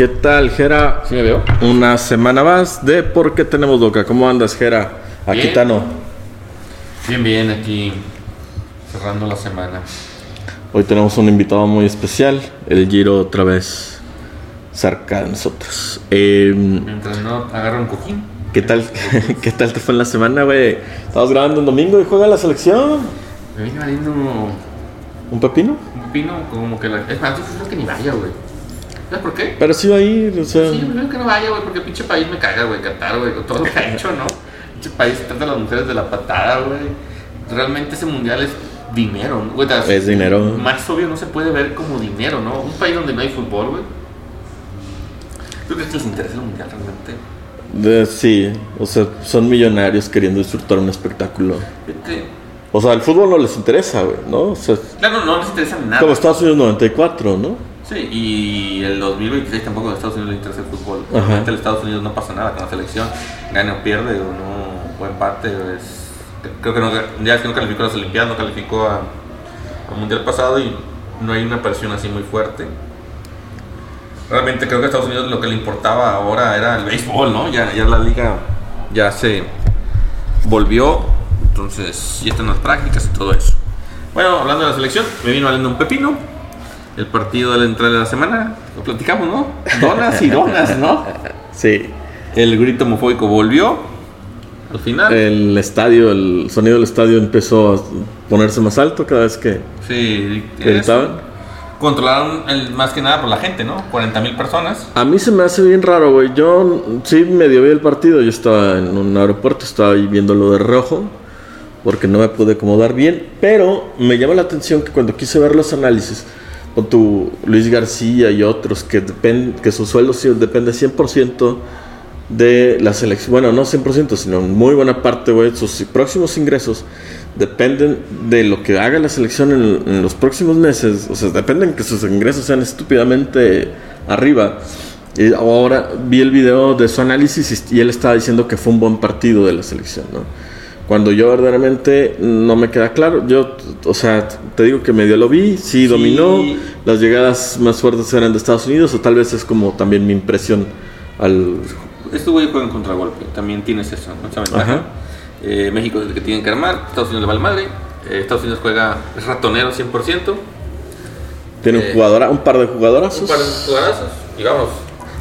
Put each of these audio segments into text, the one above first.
¿Qué tal, Jera? ¿Sí me veo? Una semana más de ¿Por qué tenemos boca? ¿Cómo andas, Jera? Aquí Bien. Tano. Bien, bien, aquí cerrando la semana. Hoy tenemos un invitado muy especial, el Giro otra vez cerca de nosotros. Eh, Mientras no agarra un cojín. ¿Qué tal, ¿Qué tal te fue en la semana, güey? Estamos grabando un domingo y juega la selección. Me viene valiendo un ¿Un pepino? pino como que la... Es más, yo creo que ni vaya, güey. ¿Sabes por qué? Pero sí va a ir, o sea... Sí, yo creo que no vaya, güey, porque pinche país me caga, güey, Qatar, güey, con todo lo que ha hecho, ¿no? Pinche país trata a las mujeres de la patada, güey. Realmente ese mundial es dinero, ¿no? güey. o sea, Es dinero. Más obvio no se puede ver como dinero, ¿no? Un país donde no hay fútbol, güey. ¿Tú crees que les interesa el mundial realmente? de- sí, o sea, son millonarios queriendo disfrutar un espectáculo. Fíjate, O sea, el fútbol no les interesa, güey, ¿no? O sea, Claro, no les interesa nada. como Estados Unidos 94, ¿no? Sí, y el 2026 tampoco a Estados Unidos le interesa el fútbol. Realmente a Estados Unidos no pasa nada con la selección. Gane o pierde o no, o empate. Es, creo que no, ya es que no calificó a las Olimpiadas, no calificó a- al Mundial pasado y no hay una presión así muy fuerte. Realmente creo que a Estados Unidos lo que le importaba ahora era el béisbol, ¿no? Ya, ya la liga ya se volvió, entonces ya están las prácticas y todo eso. Bueno, hablando de la selección, me vino valiendo un pepino. El partido de la entrada de la semana, lo platicamos, ¿no? Donas y donas, ¿no? Sí. El grito homofóbico volvió al final. El estadio, el sonido del estadio empezó a ponerse más alto cada vez que sí, que gritaban. Controlaron el- más que nada por la gente, ¿no? 40 mil personas. A mí se me hace bien raro, güey. Yo sí medio vi el partido. Yo estaba en un aeropuerto, estaba ahí viéndolo de rojo. Porque no me pude acomodar bien. Pero me llama la atención que cuando quise ver los análisis, con tu Luis García y otros, que, depend, que su sueldo depende 100% de la selección. Bueno, no 100%, sino muy buena parte, güey. Sus próximos ingresos dependen de lo que haga la selección en, en los próximos meses. O sea, dependen que sus ingresos sean estúpidamente arriba. Y ahora vi el video de su análisis y él estaba diciendo que fue un buen partido de la selección, ¿no? Cuando yo verdaderamente no me queda claro, yo, o sea, te digo que medio lo vi, sí, Sí. dominó, las llegadas más fuertes eran de Estados Unidos, o tal vez es como también mi impresión al... Este güey juega en contragolpe, también tienes eso. Esa ventaja. Eh, México es el que tienen que armar, Estados Unidos le vale madre. Eh, Estados Unidos juega, es ratonero 100%. Tiene un, Eh, jugadora, un par de jugadorazos. Un par de jugadorazos. Digamos,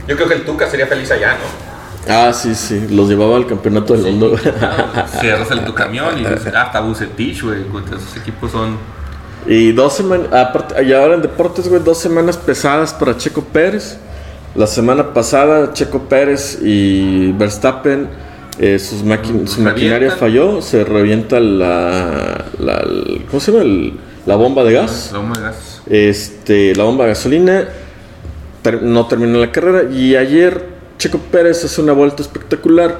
yo creo que el Tuca sería feliz allá, ¿no? Ah, sí, sí, los llevaba al campeonato del mundo. Cierras el tu camión y dices, ah, hasta Bucetich, güey. Esos equipos son. Y dos semanas, aparte, y ahora en deportes, güey, dos semanas pesadas para Checo Pérez. La semana pasada, Checo Pérez y Verstappen, eh, sus maqui- Se su maquinaria falló, se revienta la, la- el- ¿cómo se llama? El- la bomba de gas, La bomba de gas. este, la bomba de gasolina, ter- no terminó la carrera y ayer Checo Pérez hace una vuelta espectacular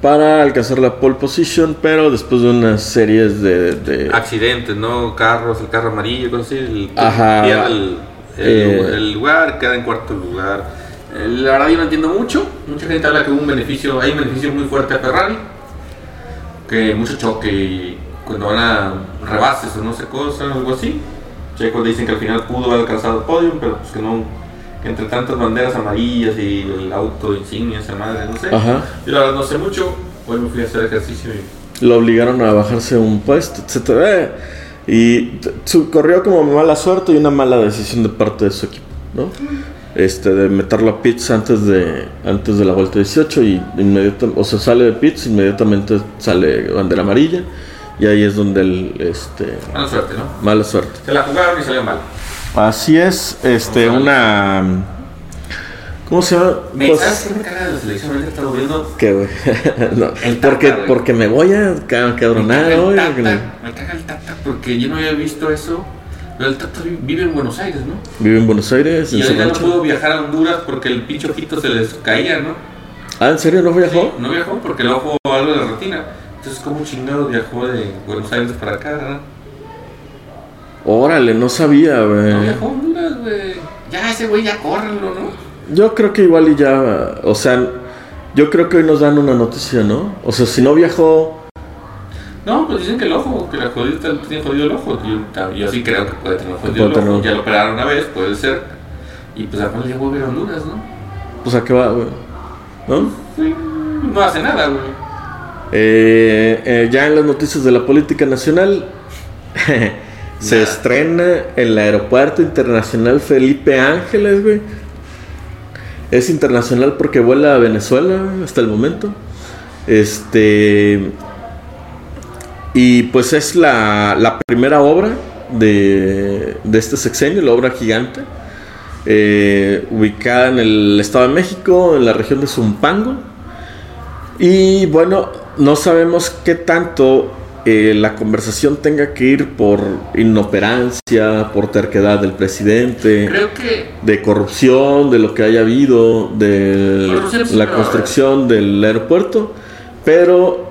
para alcanzar la pole position, pero después de unas series de- de Accidentes, ¿no? Carros, el carro amarillo, cosas así. El, Ajá. pierde el, el- Eh. el lugar, queda en cuarto lugar. Eh, La verdad, yo no entiendo mucho. Mucha gente habla que hubo un beneficio, hay un beneficio muy fuerte a Ferrari. Que mucho choque y cuando van a rebases o no sé cosa, algo así. Checo dicen que al final pudo haber alcanzado el podio, pero pues que no. Entre tantas banderas amarillas y el auto insignia, esa madre, no sé. Ajá. Yo la verdad no sé mucho. Hoy me fui a hacer ejercicio y lo obligaron a bajarse un puesto, etcétera. Y corrió como mala suerte y una mala decisión de parte de su equipo, ¿no? Este, de meterlo a pits antes de, antes de la vuelta 18 y inmediatamente, o sea, sale de pits, inmediatamente sale bandera amarilla y ahí es donde el, este, mala suerte, ¿no? mala suerte. Se la jugaron y salió mal. Así es, este, una, ¿cómo se llama? Me Pues- ¿Sabes qué me caga de la selección? Ahorita. No, porque, Tata, porque me voy a cabronar hoy. me caga el Tata porque yo no había visto eso. Pero el Tata vi- vive en Buenos Aires, ¿no? Vive en Buenos Aires, Y ahorita no pudo viajar a Honduras porque el pinche ojito se les caía, ¿no? Ah, ¿en serio no viajó? No viajó porque el ojo algo de la retina. Entonces, ¿cómo chingado viajó de Buenos Aires para acá, verdad? Órale, no sabía, No güey. viajó a Honduras, güey. Ya, ese güey, ya córrenlo, ¿no? Yo creo que igual y ya, o sea, yo creo que hoy nos dan una noticia, ¿no? O sea, si no viajó, No, pues dicen que el ojo, que la jodida tiene jodido el ojo. Yo, yo sí creo que puede tener jodido el ojo. tener. Ya lo operaron una vez, puede ser. Y pues además le llegó a ver a Honduras, ¿no? pues a qué va, güey. ¿No? Sí, no hace nada, güey. Eh, eh, ya en las noticias de la política nacional, se estrena el Aeropuerto Internacional Felipe Ángeles, güey. Es internacional porque vuela a Venezuela hasta el momento. Este. Y pues es la, la primera obra de, de este sexenio, la obra gigante. eh, ubicada en el Estado de México, en la región de Zumpango. Y bueno, no sabemos qué tanto eh, la conversación tenga que ir por inoperancia, por terquedad del presidente, Creo que de corrupción, de lo que haya habido, de Corrupción la construcción del aeropuerto, pero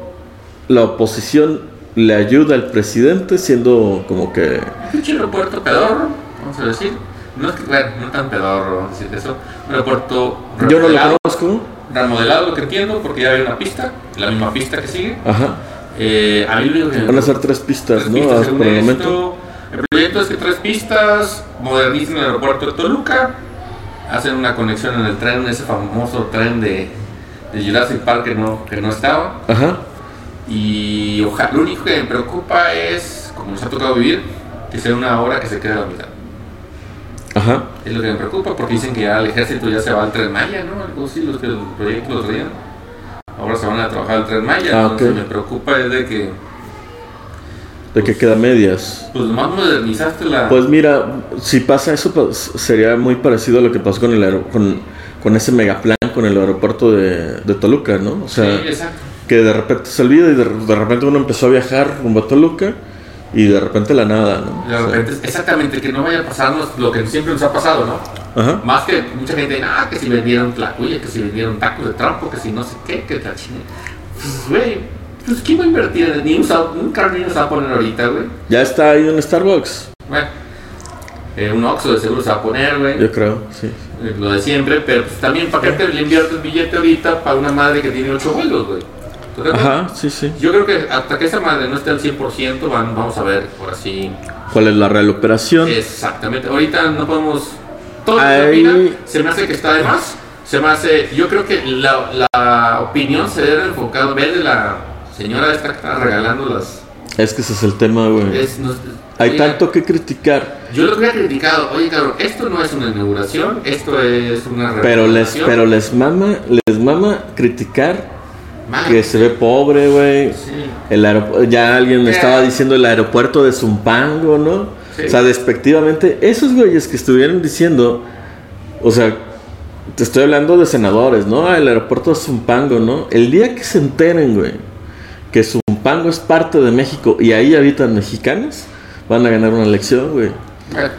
la oposición le ayuda al presidente siendo como que... pinche aeropuerto pedorro, vamos a decir. No es que, bueno, no tan pedorro, vamos a decir eso. Un aeropuerto Yo no lo remodelado, conozco. remodelado, lo que entiendo, porque ya hay una pista, la misma pista que sigue. Ajá. Eh, a mí lo único que me Van a ser tres pistas, Tres ¿no? pistas, por el esto. momento. El proyecto es que tres pistas modernicen el aeropuerto de Toluca, hacen una conexión en el tren, ese famoso tren de, de Jurassic Park que no, que no estaba. Ajá. Y ojalá, lo único que me preocupa es, como nos ha tocado vivir, que sea una hora que se quede a la mitad. Ajá. Es lo que me preocupa porque dicen que ya el ejército ya se va al tren Maya, ¿no? Algo así, los que el proyecto los traían. Ahora se van a trabajar al tren Maya, Ah, entonces ok. me preocupa es de que, De que queda medias. pues nomás modernizaste la... Pues mira, si pasa eso, pues, sería muy parecido a lo que pasó con el con, con ese megaplan con el aeropuerto de, de Toluca, ¿no? O sea, sí, exacto. que de repente se olvida y de, de repente uno empezó a viajar rumbo a Toluca y de repente la nada, ¿no? De O sea, repente, exactamente, que no vaya a pasarnos lo que siempre nos ha pasado, ¿no? ajá. Más que mucha gente, ah, que si vendieron tlacuya, que si vendieron tacos de trampo, que si no sé qué, que la chingada. Pues, güey, pues ¿quién va a invertir ni un, un carnero se va a poner ahorita, güey? Ya está ahí un Starbucks, Bueno, eh, un Oxxo de seguro se va a poner, güey. yo creo, sí. Eh, Lo de siempre, pero pues también, ¿para qué te le inviertes billete ahorita para una madre que tiene ocho vuelos, güey? Ajá, sí, sí. Yo creo que hasta que esa madre no esté al 100%, van, vamos a ver, por así. ¿Cuál es la real operación? Exactamente. Ahorita no podemos. Todo lo que Ahí- opina se me hace que está de más. Se me hace. Yo creo que la, la opinión se debe enfocar en vez de la señora esta que está regalando las. Es que ese es el tema, güey. es- no- Hay oiga, tanto que criticar, Yo lo que había criticado, oye cabrón, esto no es una inauguración, esto es una pero les, pero les mama, les mama criticar Que se ve pobre, güey. Sí. El ya alguien me estaba diciendo el aeropuerto de Zumpango, ¿no? Sí. O sea, despectivamente, esos güeyes que estuvieron diciendo, o sea, te estoy hablando de senadores, ¿no? El aeropuerto de Zumpango, ¿no? El día que se enteren, güey, que Zumpango es parte de México y ahí habitan mexicanos, van a ganar una elección, güey.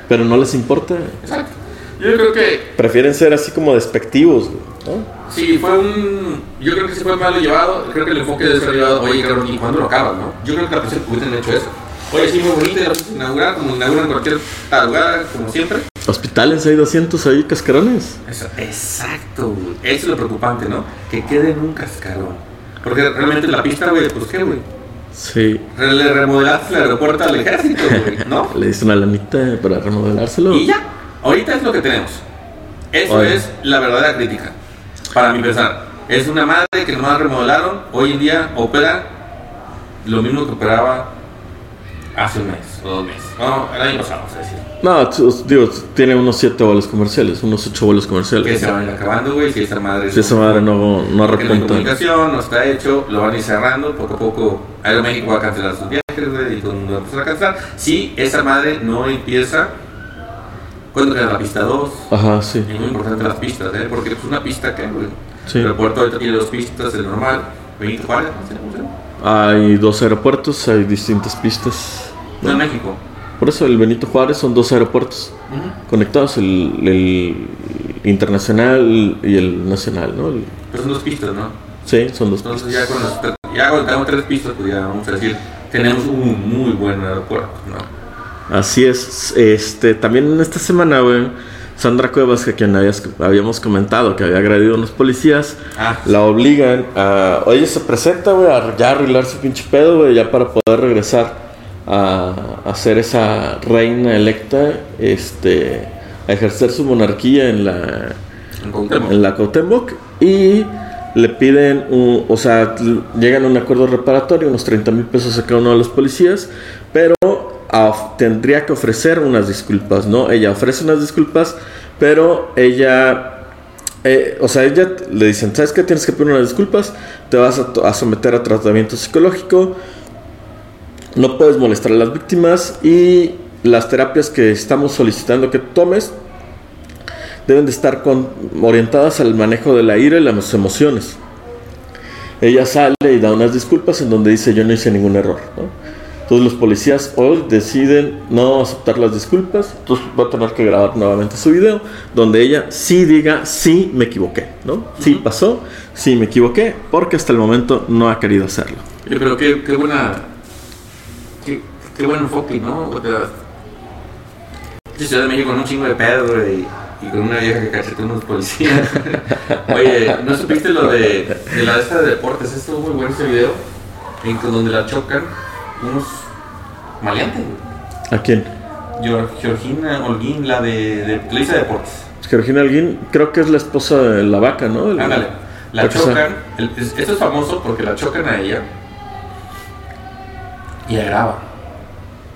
Pero no les importa. exacto. Yo creo que Prefieren ser así como despectivos, güey, ¿no? Sí, fue un. Yo creo que sí fue mal llevado. Creo que el enfoque debe ser llevado. Oye, cabrón, ¿y cuándo lo acabas, no? Yo creo que la presión hubiesen hecho eso. Oye, sí, muy a inaugurar, como inauguran cualquier lugar, como siempre. Hospitales hay 200 ahí cascarones. Eso, exacto, güey. Eso es lo preocupante, ¿no? Que quede en un cascarón. Porque realmente la pista, güey, pues qué, güey. Sí. Le remodelaste el aeropuerto al ejército, güey, ¿no? Le diste una lanita para remodelárselo. Y ya, ahorita es lo que tenemos. Eso Oye. es la verdadera crítica. Para mi pensar. Es una madre que nomás remodelaron. Hoy en día opera lo mismo que operaba hace un mes o dos meses. No, el año pasado, vamos a decir. No, digo, tiene unos 7 vuelos comerciales, unos 8 vuelos Que comerciales. se van acabando, güey. Si esa madre. Si esa madre no, no repunta. comunicación, no está hecho, lo van a ir cerrando, poco a poco Aeroméxico va a cancelar sus viajes, güey, y todo el mundo va a empezar a cancelar. Si esa madre no empieza, ¿cuándo queda la pista 2? Ajá, sí. Es muy importante las pistas, ¿eh? Porque es una pista que. Sí. El aeropuerto ahorita tiene dos pistas, el normal, Benito Juárez, no sé. Hay dos aeropuertos, hay distintas pistas. No en México. Por eso el Benito Juárez son dos aeropuertos conectados, el, el internacional y el nacional, ¿no? El- Pero son dos pistas, ¿no? sí, son dos Entonces pistas. ya con las tres- ya cuando tengamos tres pistas, pues ya vamos a decir, tenemos un muy buen aeropuerto, ¿no? Así es. Este, también en esta semana, güey, Sandra Cuevas, que quien habías- habíamos comentado que había agredido a unos policías, Ah, la obligan a. Oye, se presenta, güey, a ya arreglar su pinche pedo, güey, ya para poder regresar a, a ser esa reina electa, este, a ejercer su monarquía en la. en la Cuauhtémoc y le piden, un- o sea, llegan a un acuerdo reparatorio, unos 30 mil pesos a cada uno de los policías, pero tendría que ofrecer unas disculpas, ¿no? Ella ofrece unas disculpas, pero ella, eh, o sea, ella le dicen, ¿sabes qué? Tienes que pedir unas disculpas, te vas a, a someter a tratamiento psicológico, no puedes molestar a las víctimas y las terapias que estamos solicitando que tomes deben de estar orientadas al manejo de la ira y las emociones. Ella sale y da unas disculpas en donde dice yo no hice ningún error. ¿no? Entonces los policías hoy deciden no aceptar las disculpas, entonces va a tener que grabar nuevamente su video donde ella sí diga sí me equivoqué, ¿no? Sí pasó, sí me equivoqué, porque hasta el momento no ha querido hacerlo. Yo creo que qué buena. Qué, qué buen enfoque, ¿no? O sea, Ciudad de México con un chingo de pedo, güey. Y con una vieja que cachetea unos policías. Oye, ¿no supiste lo de, de la de deportes? Estuvo muy bueno ese video. En donde la chocan unos maleantes, güey. ¿A quién? Geor- Georgina Holguín, la de, de Televisa Deportes. Georgina Alguín, creo que es la esposa de la vaca, ¿no? El- Ándale. La chocan. el- es- esto es famoso porque la chocan a ella. Y la graba.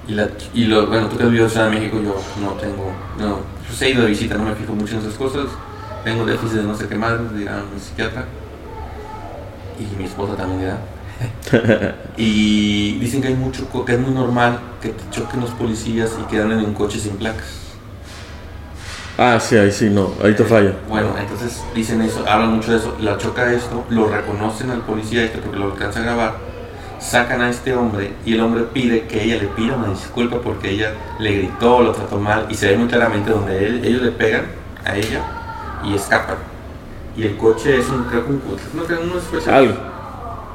Y, la, y lo, bueno, tú que has vivido en Ciudad de México, yo no tengo. No, pues he ido de visita, no me fijo mucho en esas cosas. Tengo déficit de no sé qué más, dirá mi psiquiatra. Y mi esposa también dirá. y dicen que hay mucho, que es muy normal que te choquen los policías y que anden en un coche sin placas. Ah, sí, ahí sí, no, ahí te falla. Bueno, entonces dicen eso, hablan mucho de eso, la choca esto, lo reconocen al policía este porque lo alcanza a grabar, sacan a este hombre y el hombre pide que ella le pida una disculpa porque ella le gritó, lo trató mal y se ve muy claramente donde él- ellos le pegan a ella y escapan. Y el coche es un, creo que un, no, creo que especie Algo.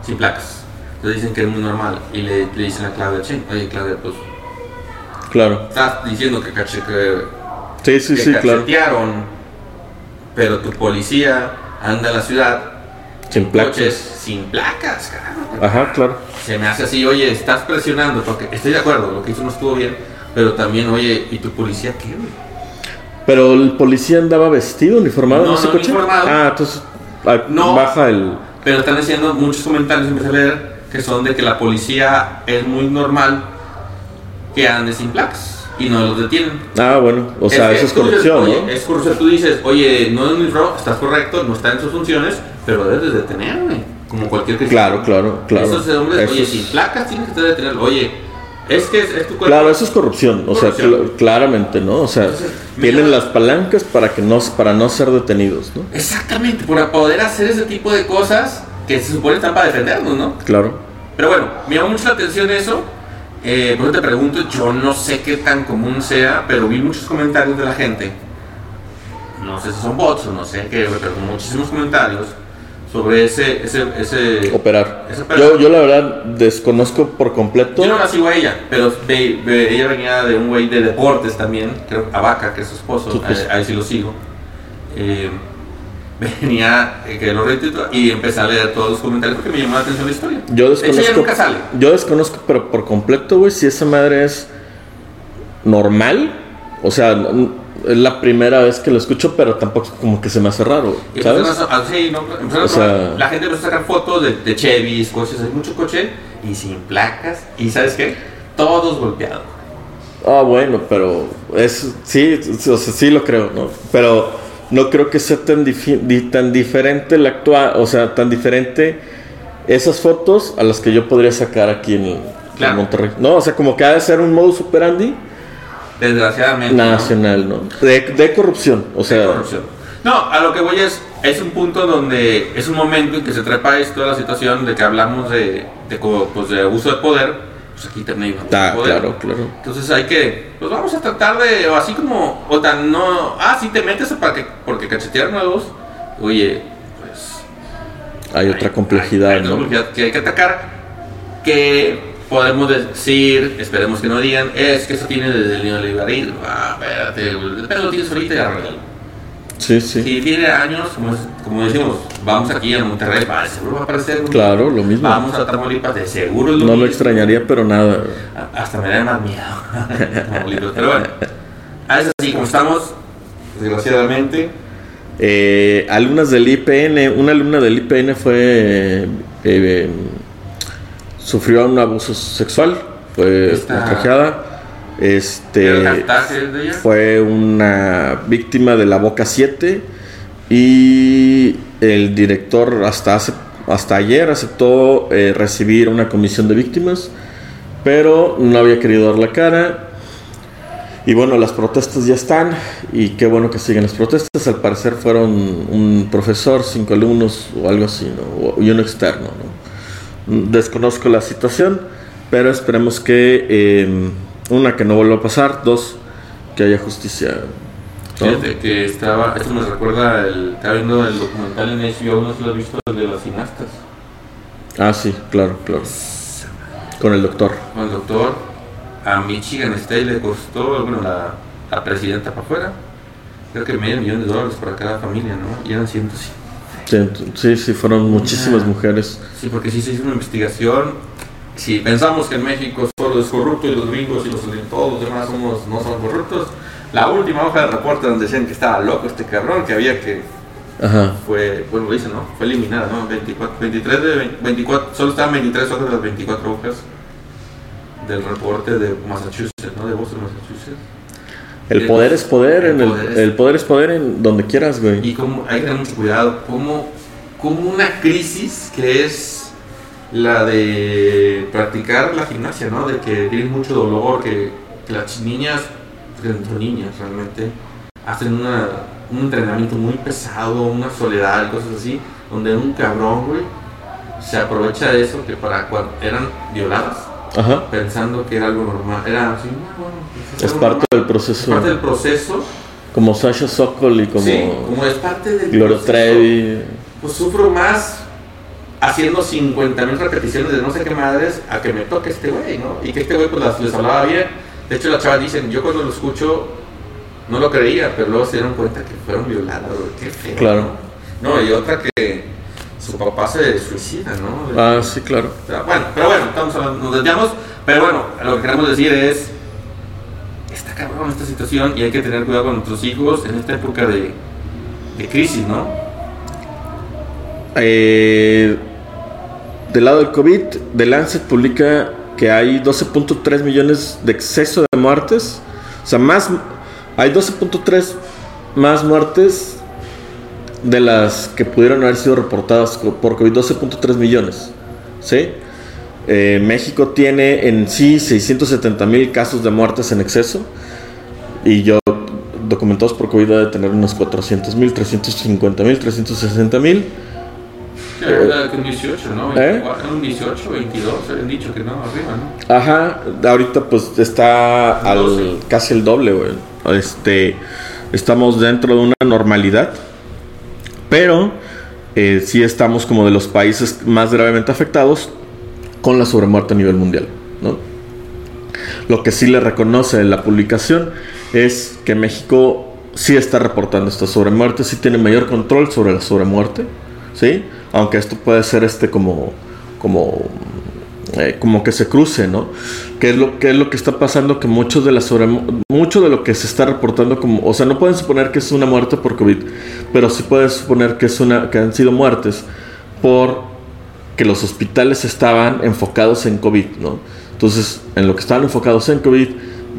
Sin placas. Entonces dicen que es muy normal y le, le dicen a Claudia, "Che, oye Claudia, pues Claro. estás diciendo que, caché, que Sí, sí, que sí, claro. pero tu policía anda en la ciudad Sin placas. coches sin placas, carajo. Ajá, claro. Se me hace así, oye, estás presionando, porque estoy de acuerdo, lo que hizo no estuvo bien, pero también, oye, ¿y tu policía qué, güey? Pero el policía andaba vestido, uniformado en No, ese no, coche. uniformado. Ah, entonces ah, No. baja el. Pero están haciendo muchos comentarios, empecé a leer, que son de que la policía es muy normal que ande sin placas y no los detienen. Ah, bueno, o sea, eso es dices, corrupción, oye, ¿no? Es corrupción, tú dices, oye, no es mi robo, estás correcto, no está en sus funciones, pero debes de detenerme, como cualquier cristiano. Claro, claro, claro. Esos hombres, Eso oye, es- sin placas tienes que estar detenerlo. Oye, es que es, es tu cuerpo. Claro, eso es corrupción, o sea, Corrupción. cl- claramente, ¿no? O sea, Entonces, tienen mira- las palancas para que no para no ser detenidos, ¿no? Exactamente, por poder hacer ese tipo de cosas que se supone están para defendernos, ¿no? Claro. Pero bueno, me llamó mucho la atención eso. Eh, por eso te pregunto, yo no sé qué tan común sea, pero vi muchos comentarios de la gente. No sé si son bots o no sé qué, pero muchísimos comentarios sobre ese, ese, ese. Operar. Ese operar. Yo, yo la verdad desconozco por completo. Yo no la sigo a ella, pero ella venía de un güey de deportes también, creo, a Vaca, que es su esposo, Sí, pues. ahí, sí lo sigo. Eh, venía, eh, que lo retuitó y empecé a leer todos los comentarios porque me llamó la atención la historia. Yo De hecho, ella desconozco. nunca sale. Yo desconozco, pero por completo, güey, si esa madre es normal. O sea, es la primera vez que lo escucho, pero tampoco como que se me hace raro, ¿sabes? ah, sí, no, empezaron a O sea- tomar- la gente empezó a sacar fotos de, de Chevys, coches, hay mucho coche y sin placas. ¿Y sabes qué? Todos golpeados. Ah, bueno, pero es sí, o sea, sí lo creo, ¿no? Pero no creo que sea tan, tan diferente la actual, o sea, tan diferente esas fotos a las que yo podría sacar aquí en, en Claro. Monterrey. No, o sea, como que ha de ser un modo superandi Desgraciadamente. nacional, ¿no? De, de corrupción, o sea, de corrupción. No, a lo que voy es, es un punto donde es un momento en que se trepa esto, la situación de que hablamos de, de, pues, de abuso de poder. Pues aquí también hay ah, poder. claro, claro. Entonces hay que, pues vamos a tratar de, o así como, o tan no, ah, si te metes para que, porque cachetearon a dos, oye, pues Hay otra complejidad, hay otra ¿no? complejidad que hay que atacar, que podemos decir, esperemos que no digan, es que eso tiene desde el neoliberalismo, ah, espérate, pero lo tienes ahorita y arréglalo. Sí, sí. Si tiene años, como, como decimos, vamos aquí a Monterrey, de seguro va a aparecer. Claro, lo mismo. Vamos a Tamaulipas, de seguro es lo No lo mismo. extrañaría, pero nada. Hasta me da más miedo. Pero bueno, a veces así como estamos, desgraciadamente, Eh, alumnas del IPN, una alumna del IPN fue eh, eh, sufrió un abuso sexual, fue ultrajada. Este fue una víctima de la Boca 7 y el director hasta hace, hasta ayer aceptó eh, recibir una comisión de víctimas, pero no había querido dar la cara. Y bueno, las protestas ya están y qué bueno que siguen las protestas. Al parecer fueron un profesor, cinco alumnos o algo así, ¿no? y uno externo. ¿no? Desconozco la situación, pero esperemos que, eh, una, que no vuelva a pasar, dos, que haya justicia. ¿no? Fíjate que estaba, esto me recuerda, el, estaba viendo el documental en HBO, no sé si lo has visto, el de las cineastas, Ah, sí, claro, claro. Con el doctor. con el doctor. A Michigan State le costó, bueno, la, la presidenta para afuera, creo que medio millón de dólares para cada familia, ¿no? Y eran 105. Sí, sí, fueron muchísimas Ah. mujeres. Sí, porque sí se hizo una investigación. Si pensamos que en México solo es corrupto y los gringos y los, todos los demás somos, no son corruptos, la última hoja de reporte donde decían que estaba loco este cabrón, que había que Ajá. fue, bueno, lo dicen, ¿no? Fue eliminada, ¿no? 24, 23 de 20 24, solo estaban 23 hojas de las 24 hojas del reporte de Massachusetts, ¿no? De Boston, Massachusetts. El poder es poder, El en el, poder es- el poder es poder en donde quieras, güey. Y como, hay que tener mucho cuidado, como, como una crisis que es la de practicar la gimnasia, ¿no? De que tienen mucho dolor, que, que las niñas, que son niñas realmente, hacen una, un entrenamiento muy pesado, una soledad, cosas así, donde un cabrón, güey, se aprovecha de eso que para cuando eran violadas, Ajá. pensando que era algo normal, era así, "Ah, bueno, Es parte normal". del Es proceso. parte del proceso, Como Sasha Sokol y como sí, como es parte del Gloria proceso Trevi. pues sufro más haciendo 50 mil repeticiones de no sé qué madres a que me toque este güey, ¿no? Y que este güey pues las- les hablaba bien. De hecho, las chavas dicen, yo cuando lo escucho no lo creía, pero luego se dieron cuenta que fueron violadas, güey. Qué feo. Claro. No, y otra que su papá se suicida, ¿no? Ah, sí, claro. Bueno, pero bueno, estamos hablando, nos desviamos, pero bueno, lo que queremos decir es, está cabrón esta situación y hay que tener cuidado con nuestros hijos en esta época de, de crisis, ¿no? Eh, del lado del COVID, The Lancet publica que hay 12.3 millones de exceso de muertes. O sea, más hay 12.3 más muertes de las que pudieron haber sido reportadas por COVID, 12.3 millones. ¿Sí? Eh, México tiene en sí 670 mil casos de muertes en exceso. Y yo, documentados por COVID, debe tener unos 400 mil, 350 mil, 360 mil. Sí, era que un 18, ¿no? ¿Eh? 24, un 18, 22, habían dicho que no, arriba, ¿no? Ajá, ahorita pues está al casi el doble, güey. Este, estamos dentro de una normalidad, pero eh, sí estamos como de los países más gravemente afectados con la sobremuerte a nivel mundial, ¿no? Lo que sí le reconoce la publicación es que México sí está reportando esta sobremuerte, sí tiene mayor control sobre la sobremuerte, ¿sí? Aunque esto puede ser este como como eh, como que se cruce, ¿no? ¿Qué es lo es lo que está pasando que muchos de la sobre mucho de lo que se está reportando como, o sea, no pueden suponer que es una muerte por COVID, pero sí pueden suponer que es una que han sido muertes por que los hospitales estaban enfocados en COVID, ¿no? Entonces, en lo que estaban enfocados en COVID,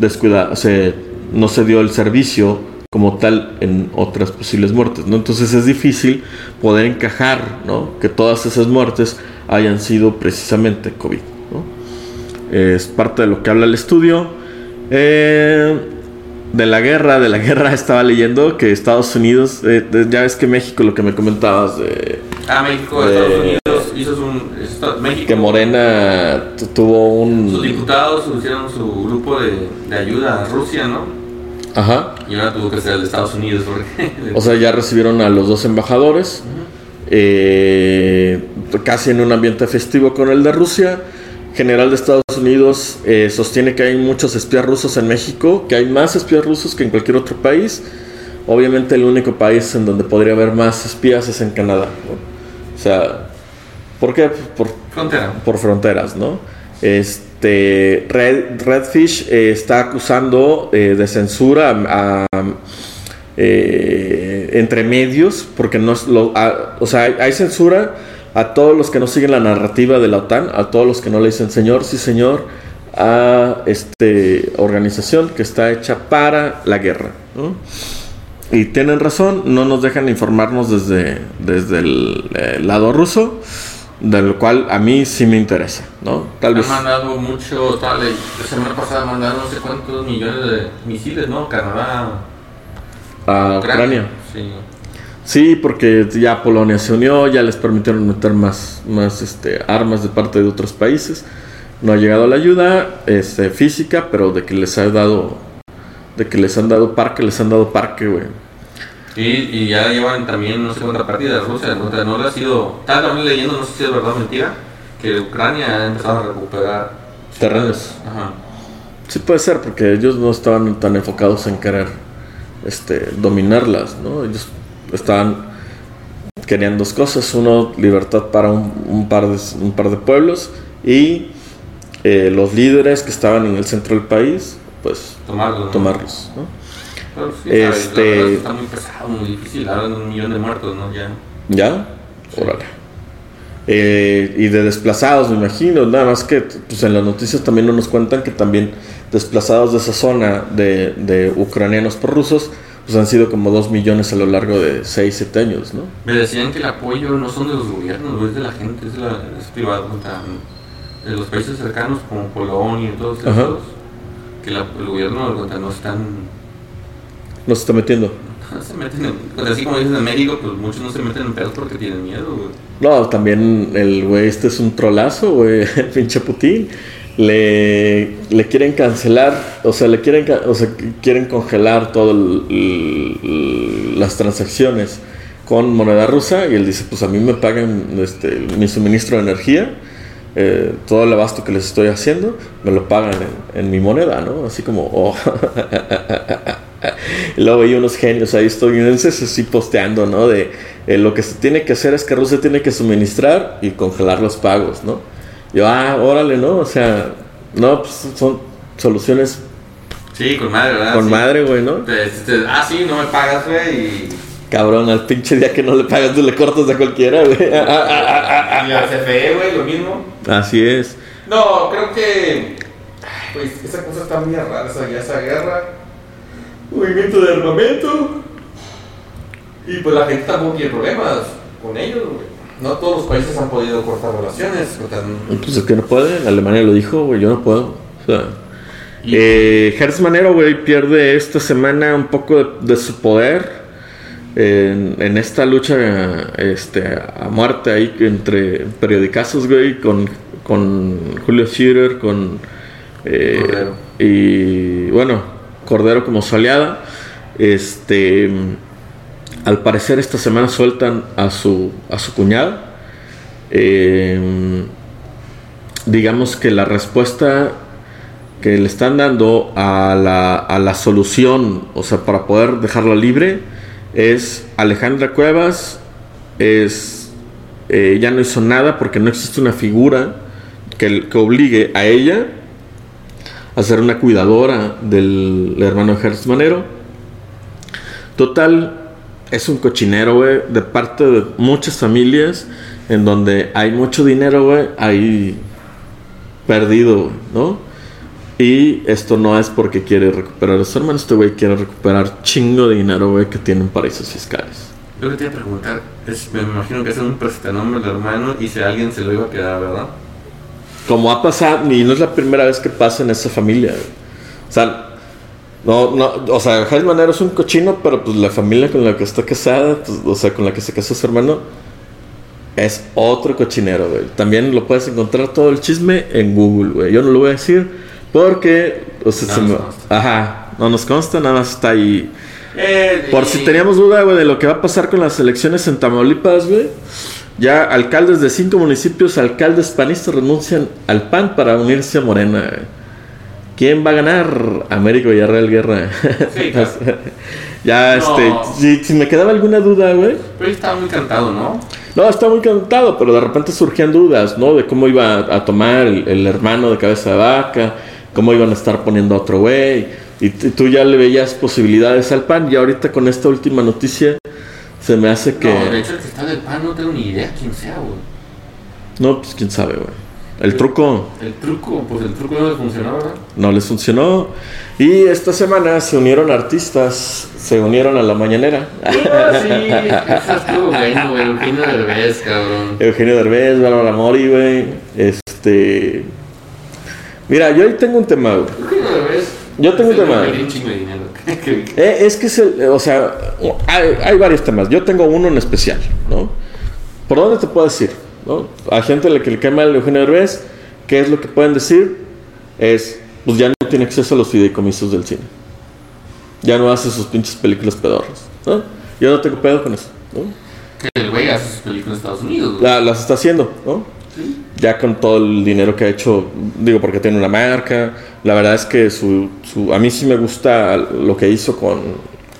descuida, se, no se dio el servicio como tal en otras posibles muertes, ¿no? Entonces es difícil poder encajar, ¿no? Que todas esas muertes hayan sido precisamente COVID, ¿no? Es parte de lo que habla el estudio. Eh, de la guerra, de la guerra estaba leyendo que Estados Unidos, eh, ya ves que México, lo que me comentabas de Ah, México, Eh, Estados Unidos, hizo un... México, que Morena tu- tuvo Sus un... diputados hicieron su grupo de, de ayuda a Rusia, ¿no? Ajá. Y ahora tuvo que ser el de Estados Unidos, porque... O sea, ya recibieron a los dos embajadores. eh, casi en un ambiente festivo con el de Rusia. General de Estados Unidos eh, sostiene que hay muchos espías rusos en México, que hay más espías rusos que en cualquier otro país. Obviamente el único país en donde podría haber más espías es en Canadá. ¿no? O sea, ¿por qué? Por, Frontera. por fronteras, ¿no? Este Red, Redfish eh, está acusando eh, de censura a, a- eh, entre medios, porque no es lo, a- o sea, hay, hay censura a todos los que no siguen la narrativa de la OTAN, a todos los que no le dicen señor, sí señor, a este organización que está hecha para la guerra. ¿no? Y tienen razón, no nos dejan informarnos desde, desde el eh, lado ruso, de lo cual a mí sí me interesa, ¿no? Tal Han vez... mandado mucho, tal, la semana pasada mandaron no sé cuántos millones de misiles, ¿no? Canadá, A Ucrania. Sí. Sí, porque ya Polonia se unió, ya les permitieron meter más, más este, armas de parte de otros países. No ha llegado la ayuda este, física, pero de que les ha dado, de que les han dado parque, les han dado parque, güey. Y, y ya llevan también no sé cuánta partida de Rusia, no le ha sido, estaba también leyendo, no sé si es verdad o mentira, que Ucrania ha empezado a recuperar Terrenos. Ajá. Sí puede ser, porque ellos no estaban tan enfocados en querer este, dominarlas, ¿no? Ellos estaban querían dos cosas, uno libertad para un, un par, de, un par de pueblos y eh, los líderes que estaban en el centro del país, pues tomarlos, ¿no? Pero sí, Este- la está muy pesado, muy difícil, hablan un millón de muertos, ¿no? Ya. ¿Ya? Órale. Eh, y de desplazados, me imagino. Nada más que pues, en las noticias también no nos cuentan que también desplazados de esa zona de, de ucranianos por rusos, pues han sido como 2 millones a lo largo de 6, 7 años, ¿no? Me decían que el apoyo no son de los gobiernos, no es de la gente, es, de la- es privado, de los países cercanos como Polonia y todos Ajá. Que la- el gobierno no están, No se está metiendo. no se meten en, así como dices en México, pues muchos no se meten en pedos porque tienen miedo, güey. No, también el güey este es un trolazo, güey, el pinche Putin. Le, le quieren cancelar, o sea, le quieren, o sea, quieren congelar todas las transacciones con moneda rusa y él dice, pues a mí me pagan este, mi suministro de energía, eh, todo el abasto que les estoy haciendo, me lo pagan en, en mi moneda, ¿no? Así como, oh. Y luego hay unos genios ahí estadounidenses así posteando, ¿no? De eh, lo que se tiene que hacer es que Rusia tiene que suministrar y congelar los pagos, ¿no? Yo, ah, órale, ¿no? O sea, no, pues son soluciones Sí, con madre, ¿verdad? con Sí. madre, güey, ¿no? Te- te- ah, sí, no me pagas, güey, y, Cabrón, al pinche día que no le pagas, tú le cortas a cualquiera, güey. y la CFE, güey, lo mismo. Así es. No, creo que. Pues esa cosa está muy rara, esa, ya esa guerra. Movimiento de armamento. Y pues la gente tampoco tiene problemas con ellos, güey. No todos los países han podido cortar relaciones. o sea, Pues es que no puede, Alemania lo dijo, güey, yo no puedo. O sea, Eh, Hertz Manero, güey, pierde esta semana un poco de, de su poder en, en esta lucha este, a muerte ahí entre periodicazos, güey, con, con Julio Scherer, con... eh, Cordero. Y bueno, Cordero como su aliada. Este, al parecer esta semana sueltan a su, a su cuñado. Eh, digamos que la respuesta que le están dando a la, a la solución, o sea, para poder dejarla libre, es Alejandra Cuevas, es, eh, ya no hizo nada porque no existe una figura que, que obligue a ella a ser una cuidadora del hermano de Gertz Manero. Total, es un cochinero, güey, de parte de muchas familias en donde hay mucho dinero, güey, hay perdido, ¿no? Y esto no es porque quiere recuperar a su hermano, este güey quiere recuperar chingo de dinero, güey, que tienen paraísos fiscales. Yo que te iba a preguntar, es, me imagino que es un prestanombre del hermano y si alguien se lo iba a quedar, ¿verdad? Como ha pasado, y no es la primera vez que pasa en esa familia, güey. O sea, no, no, o sea, Jaime Manero es un cochino, pero pues la familia con la que está casada, pues, o sea, con la que se casó su hermano, es otro cochinero, güey. También lo puedes encontrar todo el chisme en Google, güey. Yo no lo voy a decir porque, o sea, No se nos me- ajá, no nos consta, nada más está ahí. Eh, Por y- si teníamos duda, güey, de lo que va a pasar con las elecciones en Tamaulipas, güey. Ya alcaldes de cinco municipios, alcaldes panistas renuncian al PAN para unirse a Morena. güey. ¿Quién va a ganar? Américo Villarreal Guerra. Sí, claro. ya, No. este, si, si me quedaba alguna duda, güey. Pero él estaba muy cantado, ¿no? No, está muy cantado, pero de repente surgían dudas, ¿no? De cómo iba a tomar el, el hermano de cabeza de vaca, cómo iban a estar poniendo a otro güey. Y tú ya le veías posibilidades al PAN y ahorita con esta última noticia se me hace que... No, de hecho, el que está del pan no tengo ni idea quién sea, güey. No, pues quién sabe, güey. El truco El truco, pues el truco no le funcionó, ¿verdad? no les funcionó. Y esta semana se unieron artistas, se unieron a la mañanera. Ah, sí, eso estuvo bueno, güey. Eugenio Derbez, cabrón. Eugenio Derbez, Bárbara Mori, güey. Este... Mira, yo ahí tengo un tema, güey. Yo tengo un tema. Eh, es que es el, o sea, hay, hay varios temas. Yo tengo uno en especial, ¿no? ¿Por dónde te puedo decir? ¿no? A gente a la que le cae mal Eugenio Derbez, ¿qué es lo que pueden decir? Es, pues ya no tiene acceso a los fideicomisos del cine. Ya no hace sus pinches películas pedorras, ¿no? Yo no tengo pedo con eso, ¿no? Que el güey hace sus películas en Estados Unidos, güey. La- las está haciendo, ¿no? Ya con todo el dinero que ha hecho, digo, porque tiene una marca. La verdad es que su, su- a mí sí me gusta lo que hizo con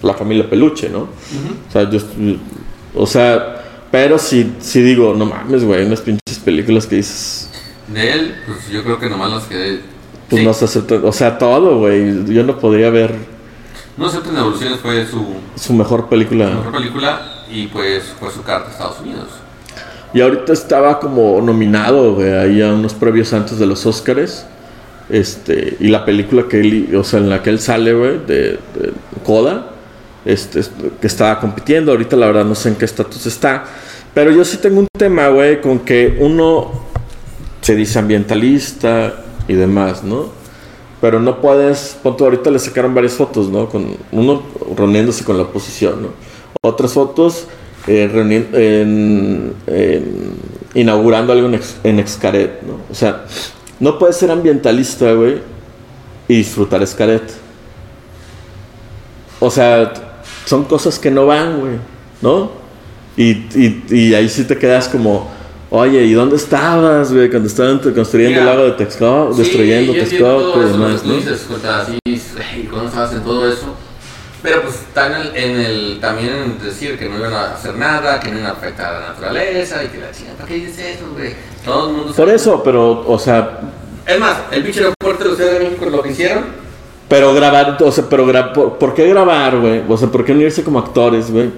la familia Peluche, ¿no? O sea, yo, o sea, pero sí, sí digo, no mames, güey, unas pinches películas que dices, De él, pues yo creo que nomás las que. pues sí, no se acepta, o sea, todo, güey. Yo no podría ver No aceptan evoluciones fue su su mejor película. mejor película y pues fue su carta a Estados Unidos. Y ahorita estaba como nominado, güey, ahí a unos previos antes de los Óscares. Este, y la película que él, o sea, en la que él sale, güey, de, de Coda, este, es- que estaba compitiendo. Ahorita la verdad no sé en qué estatus está. Pero yo sí tengo un tema, güey, con que uno se dice ambientalista y demás, ¿no? Pero no puedes, punto, ahorita le sacaron varias fotos, ¿no? Con uno reuniéndose con la oposición, ¿no? Otras fotos eh, reuni- en- en- inaugurando algo en, Ex- en Xcaret, ¿no? O sea, no puedes ser ambientalista, güey, y disfrutar Xcaret. O sea, son cosas que no van, güey, ¿no? Y, y, y ahí sí te quedas como, oye, ¿y dónde estabas, güey? Cuando estaban construyendo Mira, el lago de Texcoco, destruyendo Sí, Texcoco y demás, ¿no? dices, o sea, cuando estabas en todo eso. Pero pues está en el, en el, también en decir que no iban a hacer nada, que no iban a afectar a la naturaleza y que la chingada, ¿para qué dices eso, güey? Todo el mundo Por sabe. eso, pero, o sea, Es más, el pinche aeropuerto de la Ciudad de México lo que hicieron. pero grabar, o sea, pero gra- ¿por, por qué grabar, güey? O sea, ¿por qué no irse como actores, güey?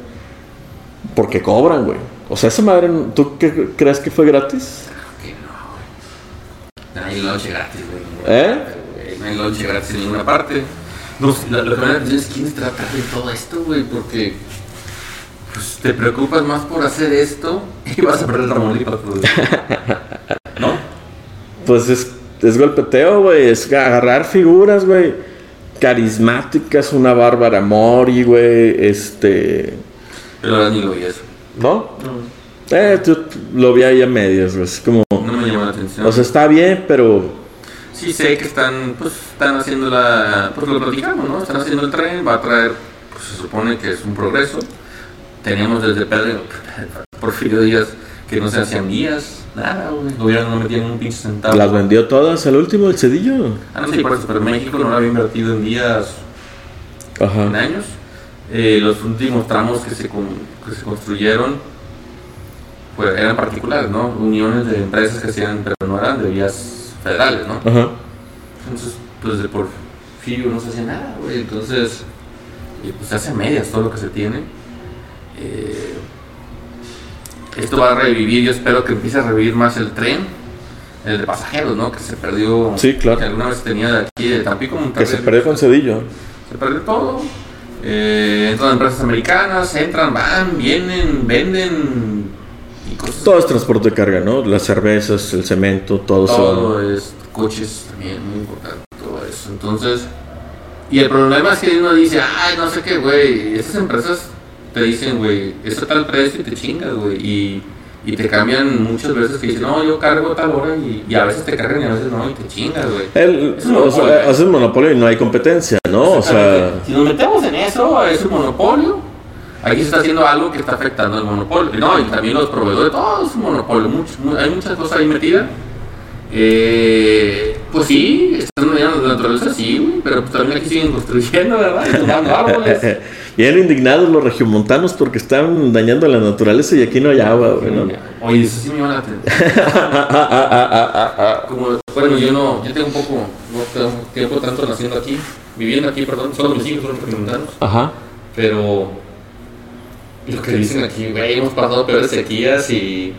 Porque cobran, güey. O sea, esa madre, ¿tú qué crees que fue gratis? Que no, güey. No hay lonche gratis, güey. ¿Eh? No hay lonche gratis en ninguna parte. No, lo, lo que me da la atención es quién atrás de todo esto, güey, porque pues, te preocupas más por hacer esto y vas a perder Tamaulipas. güey. ¿No? Pues es, es golpeteo, güey. Es agarrar figuras, güey. Carismáticas, una Bárbara Mori, güey. Este. Pero la verdad ni lo vi eso. ¿No? Eh, tú lo vi ahí a medias, güey. Es como. No me llamó la atención. O sea, está bien, pero. Sí sé que están, pues, están haciendo la, pues lo platicamos, ¿no? Están haciendo el tren, va a traer, pues se supone que es un progreso. Teníamos desde Pedro, Porfirio Díaz, que no se hacían vías, nada, güey. El gobierno no metía ni un pinche centavo. Las vendió todas al último, el cedillo. Ah, no sé por eso, pero México no lo había invertido en vías en años. Eh, los últimos tramos que se, con- que se construyeron pues, eran particulares, ¿no? Uniones de empresas que hacían, pero no eran de vías federales, ¿no? Ajá. Entonces, pues de Porfirio no se hacía nada, güey. Entonces, y, pues se hace medias todo lo que se tiene. Eh, esto va a revivir, yo espero que empiece a revivir más el tren, el de pasajeros, ¿no? Que se perdió. Sí, claro. Que alguna vez tenía de aquí, de Tampico, Que Monterrey. se perdió con cedillo. Se perdió todo. Eh, entran empresas americanas, entran, van, vienen, venden. Todo es transporte de carga, ¿no? Las cervezas, el cemento, todo, todo eso. es coches también muy importante todo eso entonces y el problema es que uno dice ay no sé qué güey estas empresas te dicen güey eso tal precio y te chingas güey y, y te cambian muchas veces que dicen no yo cargo tal hora y, y a veces te cargan y a veces no y te chingas güey Es un o sea, monopolio. hace un monopolio y no hay competencia, ¿no? O sea, si nos metemos en eso es un monopolio aquí se está haciendo algo que está afectando al monopolio no y también los proveedores todo es un monopolio mucho, mu- hay muchas cosas ahí metidas eh, pues sí, están dañando, naturaleza sí, güey, pero pues también aquí siguen construyendo, ¿verdad? Y tumbando árboles. Bien indignados los regiomontanos porque están dañando la naturaleza y aquí no hay agua, güey, ¿no? Oye, eso sí me llama la atención. Como, bueno, yo no, yo tengo un poco, no tengo tiempo tanto naciendo aquí, viviendo aquí, perdón, solo mis hijos son regiomontanos, Ajá. pero lo que dicen aquí, güey, hemos pasado peores sequías y,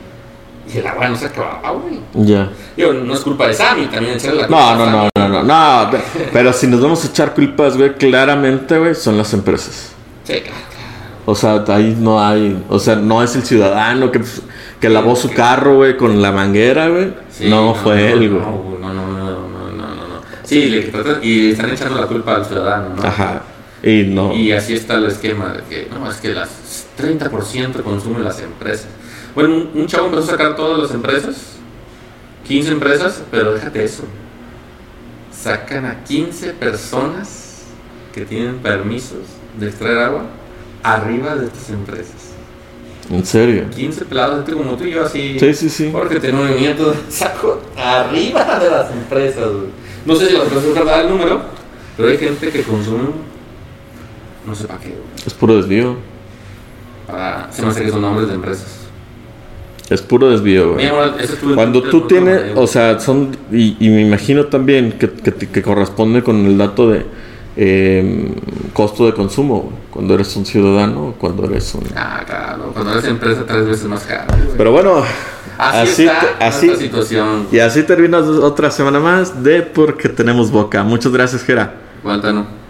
y el agua no se acababa, güey. Ya. Digo, no es culpa de Sammy, también echarle la No, culpa a no, no, no, no, no. pe- Pero si nos vamos a echar culpas, güey, claramente, güey, son las empresas. Sí, claro. O sea, ahí no hay, o sea, no es el ciudadano que, que lavó su carro, güey, con la manguera, güey. Sí, no, fue él, güey. No, no, no, no, no, no, no, no. Sí, le tratan- y están echando la culpa al ciudadano, ¿no? Ajá. Y no. Y así está el esquema de que, no, es que las 30% consumen las empresas. Bueno, un, un chavo empezó a sacar todas las empresas, 15 empresas, pero déjate eso. Sacan a 15 personas que tienen permisos de extraer agua arriba de estas empresas. En serio. 15 pelados, gente como tú y yo, así. Sí, sí, sí. Porque tiene un movimiento de saco arriba de las empresas, güey. No sé si las empresas es verdad el número, pero hay gente que consume, no sé para qué. Es puro desvío. Para, se me hace que son nombres de empresas. Es puro desvío, güey. Cuando tú tienes, o sea, son, y, y me imagino también que, que, corresponde con el dato de eh, costo de consumo, güey. cuando eres un ciudadano cuando eres un... Ah, claro, cuando eres empresa tres veces más güey. Pero bueno, así, así, está situación. y así termina otra semana más de Porque Tenemos Boca. Muchas gracias, Gera. Guantánamo.